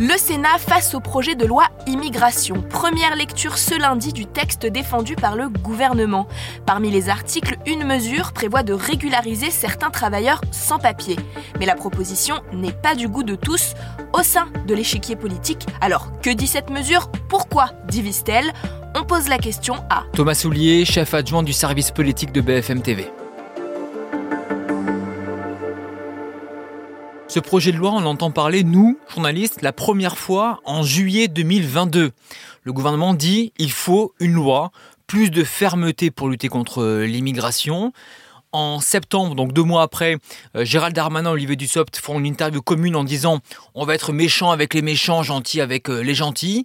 Le Sénat face au projet de loi immigration. Première lecture ce lundi du texte défendu par le gouvernement. Parmi les articles, une mesure prévoit de régulariser certains travailleurs sans papier. Mais la proposition n'est pas du goût de tous au sein de l'échiquier politique. Alors, que dit cette mesure? Pourquoi? divise-t-elle? On pose la question à Thomas Soulier, chef adjoint du service politique de BFM TV. Ce projet de loi, on entend parler, nous, journalistes, la première fois en juillet 2022. Le gouvernement dit il faut une loi, plus de fermeté pour lutter contre l'immigration. En septembre, donc deux mois après, euh, Gérald Darmanin et Olivier Dussopt font une interview commune en disant on va être méchant avec les méchants, gentil avec euh, les gentils.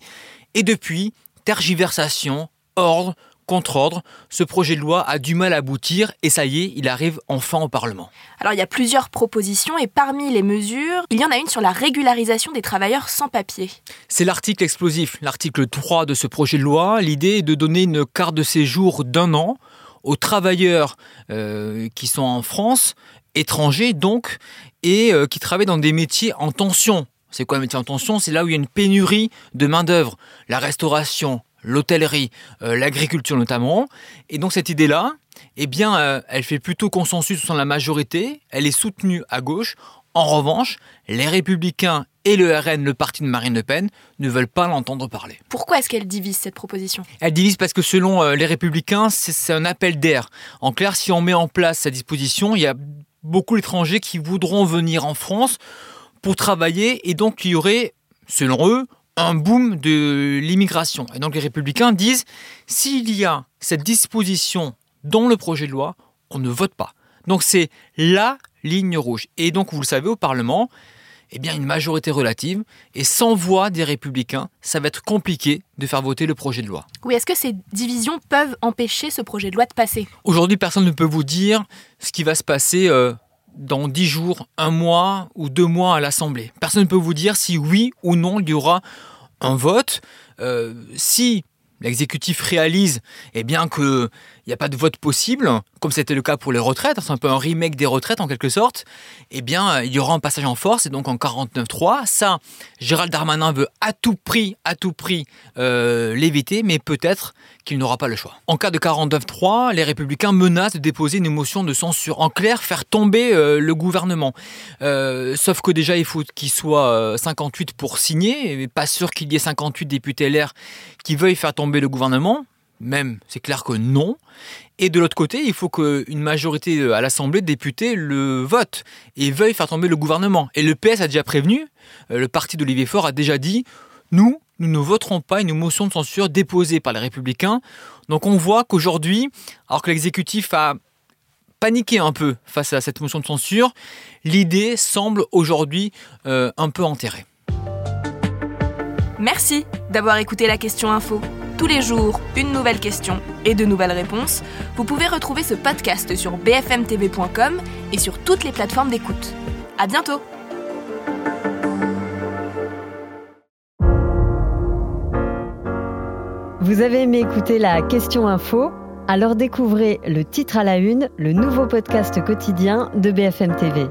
Et depuis, tergiversation, ordre, contre-ordre, ce projet de loi a du mal à aboutir et ça y est, il arrive enfin au Parlement. Alors il y a plusieurs propositions et parmi les mesures, il y en a une sur la régularisation des travailleurs sans papier. C'est l'article explosif, l'article 3 de ce projet de loi. L'idée est de donner une carte de séjour d'un an aux travailleurs euh, qui sont en France, étrangers donc, et euh, qui travaillent dans des métiers en tension. C'est quoi un métier en tension? C'est là où il y a une pénurie de main-d'œuvre. La restauration, l'hôtellerie, euh, l'agriculture notamment. Et donc cette idée-là, eh bien, euh, elle fait plutôt consensus dans la majorité, elle est soutenue à gauche. En revanche, les républicains et le RN, le parti de Marine Le Pen, ne veulent pas l'entendre parler. Pourquoi est-ce qu'elle divise cette proposition? Elle divise parce que selon euh, les républicains, c'est un appel d'air. En clair, si on met en place cette disposition, il y a beaucoup d'étrangers qui voudront venir en France pour travailler et donc il y aurait, selon eux, un boom de l'immigration. Et donc les républicains disent, s'il y a cette disposition dans le projet de loi, on ne vote pas. Donc c'est la ligne rouge. Et donc vous le savez au Parlement, eh bien une majorité relative et sans voix des républicains, ça va être compliqué de faire voter le projet de loi. Oui, est-ce que ces divisions peuvent empêcher ce projet de loi de passer? Aujourd'hui, personne ne peut vous dire ce qui va se passer euh, dans dix jours, un mois ou deux mois à l'Assemblée. Personne ne peut vous dire si oui ou non il y aura un vote. Euh, si l'exécutif réalise eh bien qu'il n'y a pas de vote possible, comme c'était le cas pour les retraites, c'est un peu un remake des retraites en quelque sorte, eh bien il y aura un passage en force et donc en 49-3. Ça, Gérald Darmanin veut à tout prix, à tout prix euh, l'éviter, mais peut-être qu'il n'aura pas le choix. En cas de 49-3, les républicains menacent de déposer une motion de censure. En clair, faire tomber euh, le gouvernement. Euh, sauf que déjà, il faut qu'il soit 58 pour signer, et pas sûr qu'il y ait 58 députés LR qui veuillent faire tomber le gouvernement. Même, c'est clair que non. Et de l'autre côté, il faut qu'une majorité à l'Assemblée de députés le vote et veuille faire tomber le gouvernement. Et le PS a déjà prévenu, le parti d'Olivier Faure a déjà dit, nous, nous ne voterons pas une motion de censure déposée par les républicains. Donc on voit qu'aujourd'hui, alors que l'exécutif a paniqué un peu face à cette motion de censure, l'idée semble aujourd'hui euh, un peu enterrée. Merci d'avoir écouté la question info. Tous les jours, une nouvelle question et de nouvelles réponses. Vous pouvez retrouver ce podcast sur bfmtv.com et sur toutes les plateformes d'écoute. À bientôt! Vous avez aimé écouter la question info? Alors découvrez le titre à la une, le nouveau podcast quotidien de BFM TV.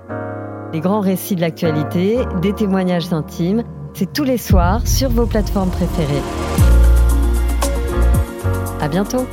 Les grands récits de l'actualité, des témoignages intimes, c'est tous les soirs sur vos plateformes préférées. Bientôt